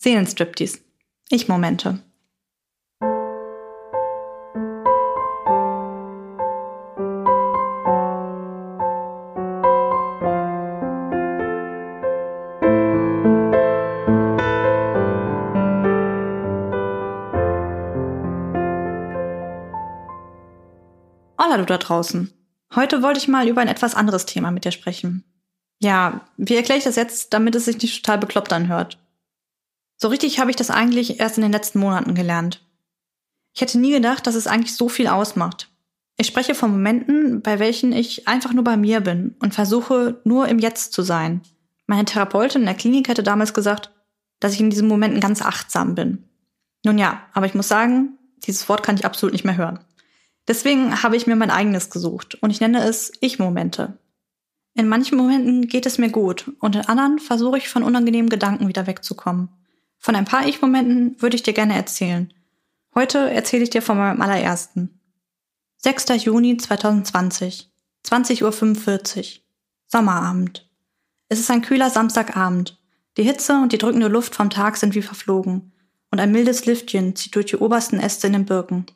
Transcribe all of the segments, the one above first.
Seelenstriptease. Ich-Momente. Hola du da draußen. Heute wollte ich mal über ein etwas anderes Thema mit dir sprechen. Ja, wie erkläre ich das jetzt, damit es sich nicht total bekloppt anhört? So richtig habe ich das eigentlich erst in den letzten Monaten gelernt. Ich hätte nie gedacht, dass es eigentlich so viel ausmacht. Ich spreche von Momenten, bei welchen ich einfach nur bei mir bin und versuche, nur im Jetzt zu sein. Meine Therapeutin in der Klinik hätte damals gesagt, dass ich in diesen Momenten ganz achtsam bin. Nun ja, aber ich muss sagen, dieses Wort kann ich absolut nicht mehr hören. Deswegen habe ich mir mein eigenes gesucht und ich nenne es Ich-Momente. In manchen Momenten geht es mir gut und in anderen versuche ich von unangenehmen Gedanken wieder wegzukommen. Von ein paar Ich-Momenten würde ich dir gerne erzählen. Heute erzähle ich dir von meinem allerersten. 6. Juni 2020, 20.45 Uhr. Sommerabend. Es ist ein kühler Samstagabend. Die Hitze und die drückende Luft vom Tag sind wie verflogen und ein mildes Lüftchen zieht durch die obersten Äste in den Birken.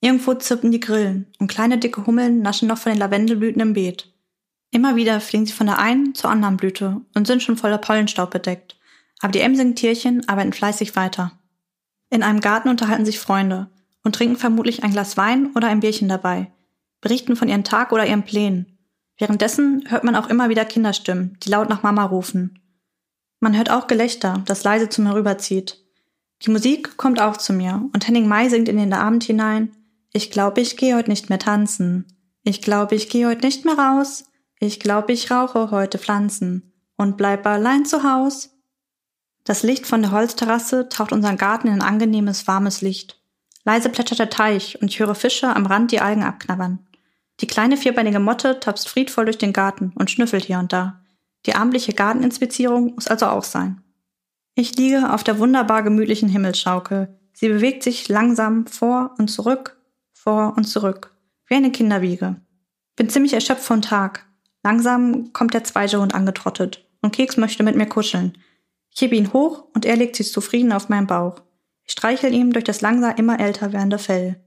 Irgendwo zirpen die Grillen und kleine dicke Hummeln naschen noch von den Lavendelblüten im Beet. Immer wieder fliegen sie von der einen zur anderen Blüte und sind schon voller Pollenstaub bedeckt. Aber die emsigen Tierchen arbeiten fleißig weiter. In einem Garten unterhalten sich Freunde und trinken vermutlich ein Glas Wein oder ein Bierchen dabei, berichten von ihrem Tag oder ihren Plänen. Währenddessen hört man auch immer wieder Kinderstimmen, die laut nach Mama rufen. Man hört auch Gelächter, das leise zu mir rüberzieht. Die Musik kommt auch zu mir und Henning Mai singt in den Abend hinein ich glaube, ich gehe heute nicht mehr tanzen. Ich glaube, ich gehe heute nicht mehr raus. Ich glaube, ich rauche heute Pflanzen und bleib allein zu Haus. Das Licht von der Holzterrasse taucht unseren Garten in angenehmes, warmes Licht. Leise plätschert der Teich und ich höre Fische am Rand die Algen abknabbern. Die kleine vierbeinige Motte tapst friedvoll durch den Garten und schnüffelt hier und da. Die abendliche Garteninspizierung muss also auch sein. Ich liege auf der wunderbar gemütlichen Himmelsschaukel. Sie bewegt sich langsam vor und zurück vor und zurück, wie eine Kinderwiege. Bin ziemlich erschöpft vom Tag. Langsam kommt der zweite Hund angetrottet und Keks möchte mit mir kuscheln. Ich hebe ihn hoch und er legt sich zufrieden auf meinen Bauch. Ich streichel ihm durch das langsam immer älter werdende Fell.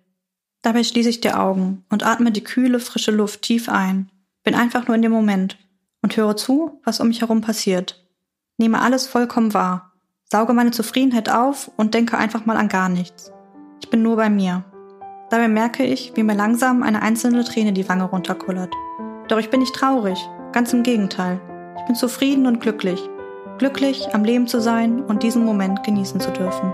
Dabei schließe ich die Augen und atme die kühle, frische Luft tief ein. Bin einfach nur in dem Moment und höre zu, was um mich herum passiert. Nehme alles vollkommen wahr, sauge meine Zufriedenheit auf und denke einfach mal an gar nichts. Ich bin nur bei mir. Dabei merke ich, wie mir langsam eine einzelne Träne die Wange runterkullert. Doch ich bin nicht traurig, ganz im Gegenteil. Ich bin zufrieden und glücklich. Glücklich, am Leben zu sein und diesen Moment genießen zu dürfen.